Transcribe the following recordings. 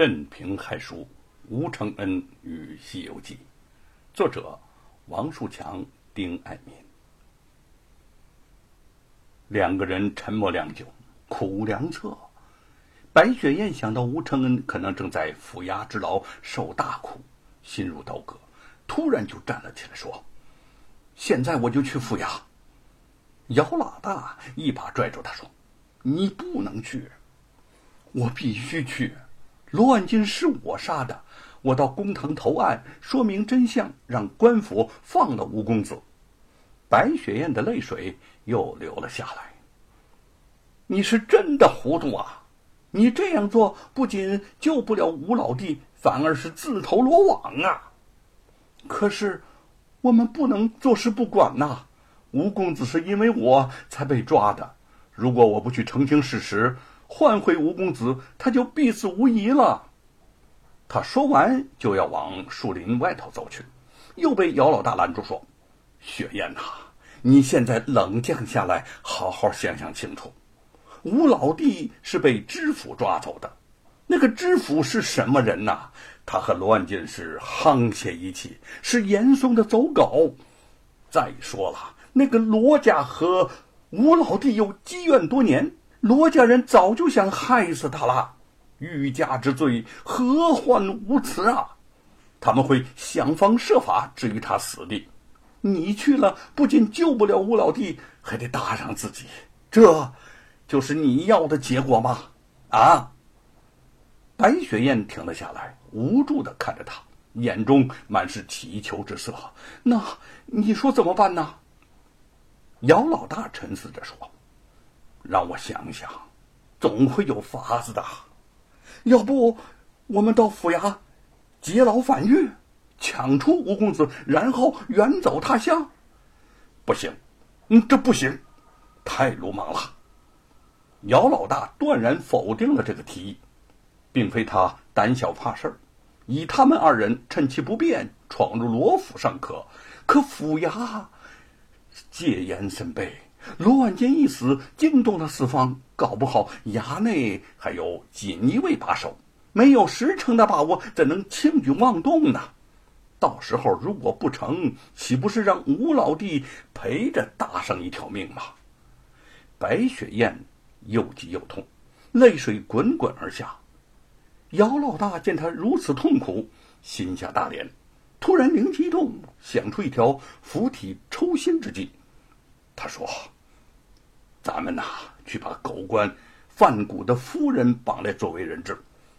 镇平害书，吴承恩与《西游记》，作者王树强、丁爱民。两个人沉默良久，苦无良策。白雪燕想到吴承恩可能正在府衙之劳受大苦，心如刀割，突然就站了起来，说：“现在我就去府衙。”姚老大一把拽住他，说：“你不能去，我必须去。罗万金是我杀的，我到公堂投案，说明真相，让官府放了吴公子。”白雪燕的泪水又流了下来。你是真的糊涂啊！你这样做不仅救不了吴老弟，反而是自投罗网啊！可是，我们不能坐视不管呐！吴公子是因为我才被抓的，如果我不去澄清事实，换回吴公子，他就必死无疑了。他说完就要往树林外头走去，又被姚老大拦住说：“雪雁呐，你现在冷静下来，好好想想清楚。”吴老弟是被知府抓走的，那个知府是什么人呐？他和罗万金是沆瀣一气，是严嵩的走狗。再说了，那个罗家和吴老弟有积怨多年，罗家人早就想害死他了。欲加之罪，何患无辞啊？他们会想方设法置于他死地。你去了，不仅救不了吴老弟，还得搭上自己。这。就是你要的结果吗？啊！白雪燕停了下来，无助的看着他，眼中满是祈求之色。那你说怎么办呢？姚老大沉思着说：“让我想想，总会有法子的。要不，我们到府衙劫牢反狱，抢出吴公子，然后远走他乡？不行，嗯，这不行，太鲁莽了。”姚老大断然否定了这个提议，并非他胆小怕事，以他们二人趁其不便闯入罗府尚可，可府衙戒严森备，罗万坚一死，惊动了四方，搞不好衙内还有锦衣卫把守，没有十成的把握，怎能轻举妄动呢？到时候如果不成，岂不是让吴老弟陪着搭上一条命吗？白雪燕。又急又痛，泪水滚滚而下。姚老大见他如此痛苦，心下大怜，突然灵机一动，想出一条釜底抽薪之计。他说：“咱们呐，去把狗官范谷的夫人绑来作为人质，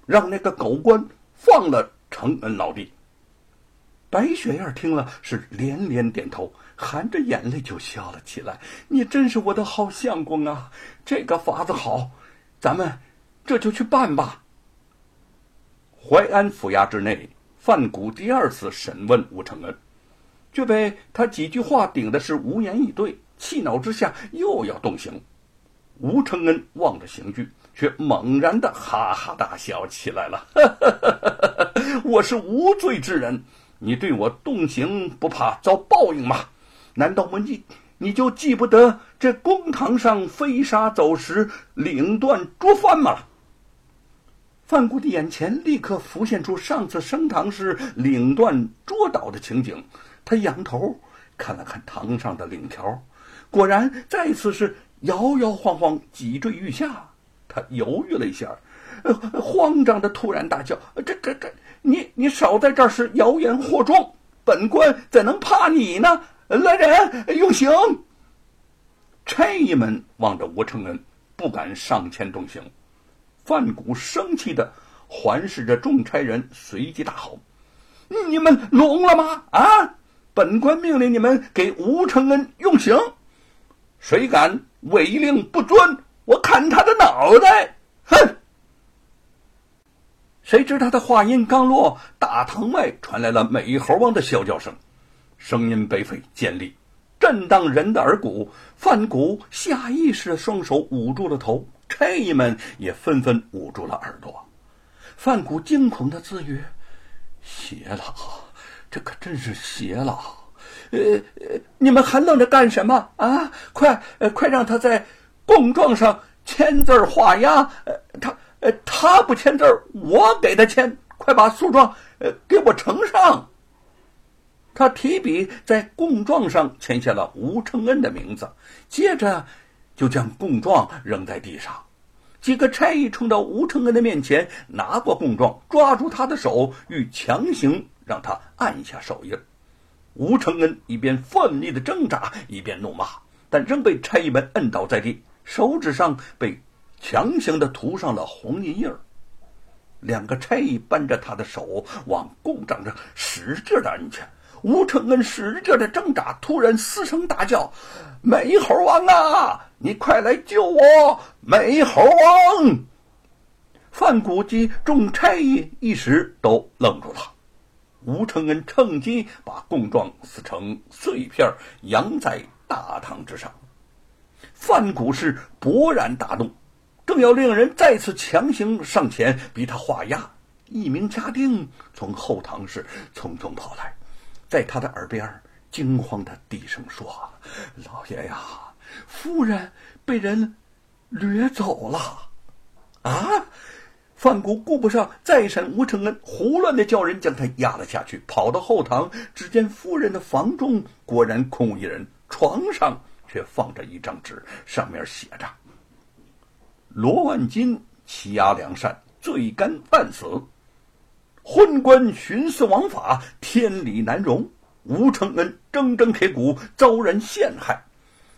让那个狗官放了成恩老弟。”白雪燕听了，是连连点头。含着眼泪就笑了起来。你真是我的好相公啊！这个法子好，咱们这就去办吧。淮安府衙之内，范谷第二次审问吴承恩，却被他几句话顶的是无言以对。气恼之下，又要动刑。吴承恩望着刑具，却猛然的哈哈大笑起来了。我是无罪之人，你对我动刑，不怕遭报应吗？难道我你你就记不得这公堂上飞沙走石、领断捉犯吗？范谷的眼前立刻浮现出上次升堂时领断捉倒的情景。他仰头看了看堂上的领条，果然再次是摇摇晃晃，脊坠欲下。他犹豫了一下，慌张的突然大叫：“这、这、这，你、你少在这儿是谣言惑众！本官怎能怕你呢？”来人，用刑！差役们望着吴承恩，不敢上前动刑。范谷生气的环视着众差人，随即大吼：“你们聋了吗？啊！本官命令你们给吴承恩用刑，谁敢违令不遵，我砍他的脑袋！”哼！谁知他的话音刚落，大堂外传来了美猴王的啸叫声。声音悲愤尖利，震荡人的耳骨。范谷下意识的双手捂住了头，差役们也纷纷捂住了耳朵。范谷惊恐的自语：“邪了，这可真是邪了！呃，你们还愣着干什么啊？快，快让他在供状上签字画押。他，呃，他不签字我给他签，快把诉状呃给我呈上。他提笔在供状上签下了吴承恩的名字，接着就将供状扔在地上。几个差役冲到吴承恩的面前，拿过供状，抓住他的手，欲强行让他按下手印。吴承恩一边奋力的挣扎，一边怒骂，但仍被差役们摁倒在地，手指上被强行的涂上了红印印儿。两个差役扳着他的手往供状上使劲的摁去。吴承恩使劲的挣扎，突然嘶声大叫：“美猴王啊，你快来救我！美猴王！”范谷及众差役一时都愣住了。吴承恩趁机把供状撕成碎片，扬在大堂之上。范谷是勃然大怒，正要令人再次强行上前逼他画押，一名家丁从后堂室匆匆跑来。在他的耳边惊慌的低声说：“老爷呀，夫人被人掠走了！”啊！范谷顾不上再审吴承恩，胡乱的叫人将他押了下去，跑到后堂，只见夫人的房中果然空无一人，床上却放着一张纸，上面写着：“罗万金欺压良善，罪该万死。”昏官徇私枉法，天理难容。吴承恩铮铮铁骨，遭人陷害。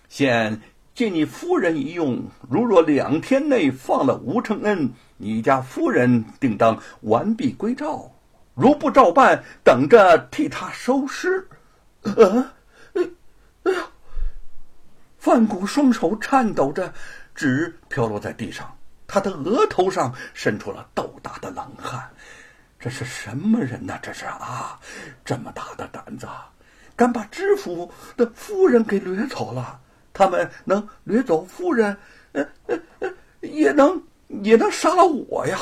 现借你夫人一用，如若两天内放了吴承恩，你家夫人定当完璧归赵；如不照办，等着替他收尸。啊！哎呀！范谷双手颤抖着，纸飘落在地上，他的额头上渗出了豆大的冷汗。这是什么人呢？这是啊，这么大的胆子，敢把知府的夫人给掠走了？他们能掠走夫人，呃呃呃，也能也能杀了我呀！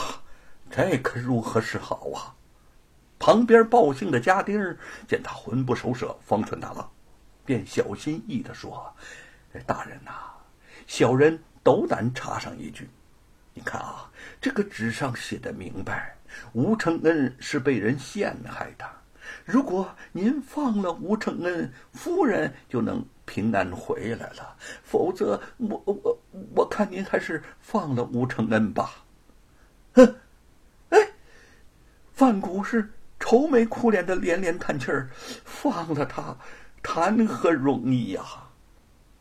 这可如何是好啊？旁边报信的家丁见他魂不守舍、方寸大乱，便小心翼翼地说：“大人呐，小人斗胆插上一句，你看啊，这个纸上写的明白。”吴承恩是被人陷害的，如果您放了吴承恩，夫人就能平安回来了；否则，我我我看您还是放了吴承恩吧。哼，哎，范谷是愁眉苦脸的连连叹气儿，放了他，谈何容易呀？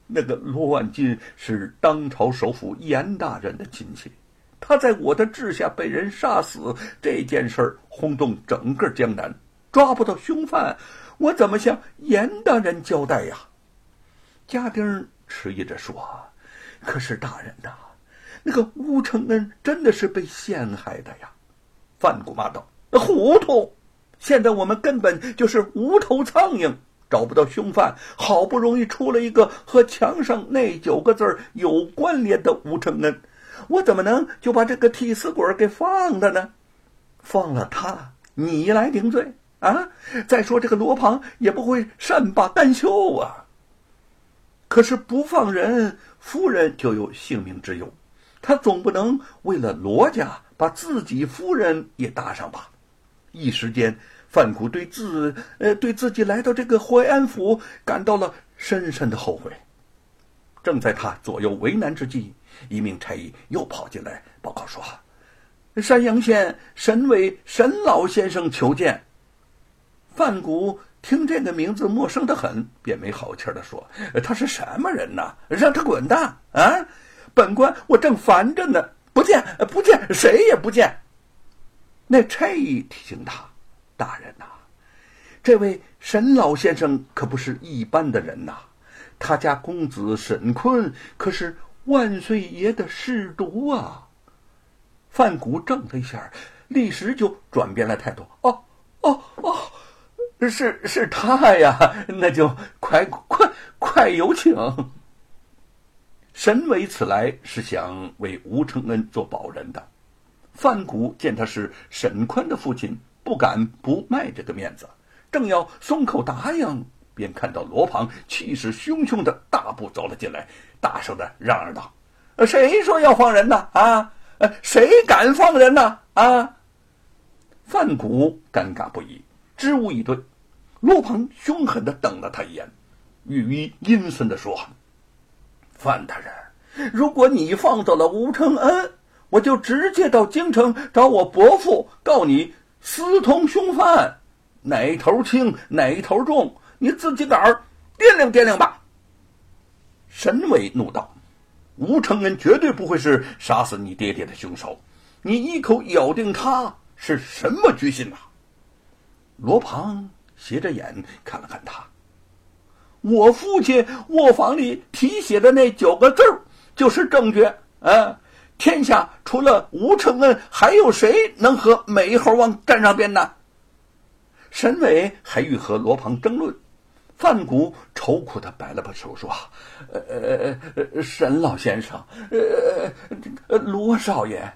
那个罗万金是当朝首辅严大人的亲戚。他在我的治下被人杀死，这件事儿轰动整个江南，抓不到凶犯，我怎么向严大人交代呀？家丁迟疑着说：“可是大人呐，那个吴承恩真的是被陷害的呀！”范谷骂道：“糊涂！现在我们根本就是无头苍蝇，找不到凶犯，好不容易出了一个和墙上那九个字有关联的吴承恩。”我怎么能就把这个替死鬼给放了呢？放了他，你来顶罪啊！再说这个罗庞也不会善罢甘休啊。可是不放人，夫人就有性命之忧，他总不能为了罗家把自己夫人也搭上吧？一时间，范谷对自呃对自己来到这个淮安府感到了深深的后悔。正在他左右为难之际。一名差役又跑进来报告说：“山阳县沈伟沈老先生求见。”范谷听这个名字陌生的很，便没好气的说：“他是什么人呐？让他滚蛋！啊，本官我正烦着呢，不见不见，谁也不见。”那差役提醒他：“大人呐，这位沈老先生可不是一般的人呐，他家公子沈坤可是。”万岁爷的侍读啊！范谷怔了一下，立时就转变了态度。哦哦哦，是是他呀，那就快快快有请。沈伟此来是想为吴承恩做保人的。范谷见他是沈宽的父亲，不敢不卖这个面子，正要松口答应，便看到罗庞气势汹汹的大步走了进来。大声的嚷嚷道：“谁说要放人呢？啊，谁敢放人呢？啊！范谷尴尬不已，支吾以对。陆鹏凶狠的瞪了他一眼，语意阴森的说：“范大人，如果你放走了吴承恩，我就直接到京城找我伯父告你私通凶犯，哪头轻哪头重，你自己个儿掂量掂量吧。”沈伟怒道：“吴承恩绝对不会是杀死你爹爹的凶手，你一口咬定他是什么居心呐？”罗庞。斜着眼看了看他，我父亲卧房里题写的那九个字就是证据。啊，天下除了吴承恩，还有谁能和美猴王站上边呢？沈伟还欲和罗庞争论，范谷愁苦的摆了摆手说：“呃呃，沈老先生，呃，罗少爷。”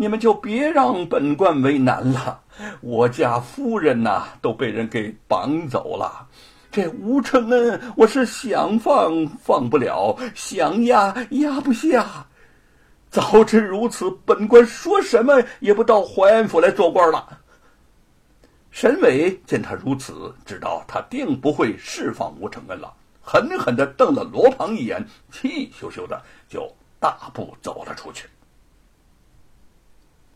你们就别让本官为难了，我家夫人呐都被人给绑走了，这吴承恩我是想放放不了，想压压不下。早知如此，本官说什么也不到淮安府来做官了。沈伟见他如此，知道他定不会释放吴承恩了，狠狠的瞪了罗庞一眼，气咻咻的就大步走了出去。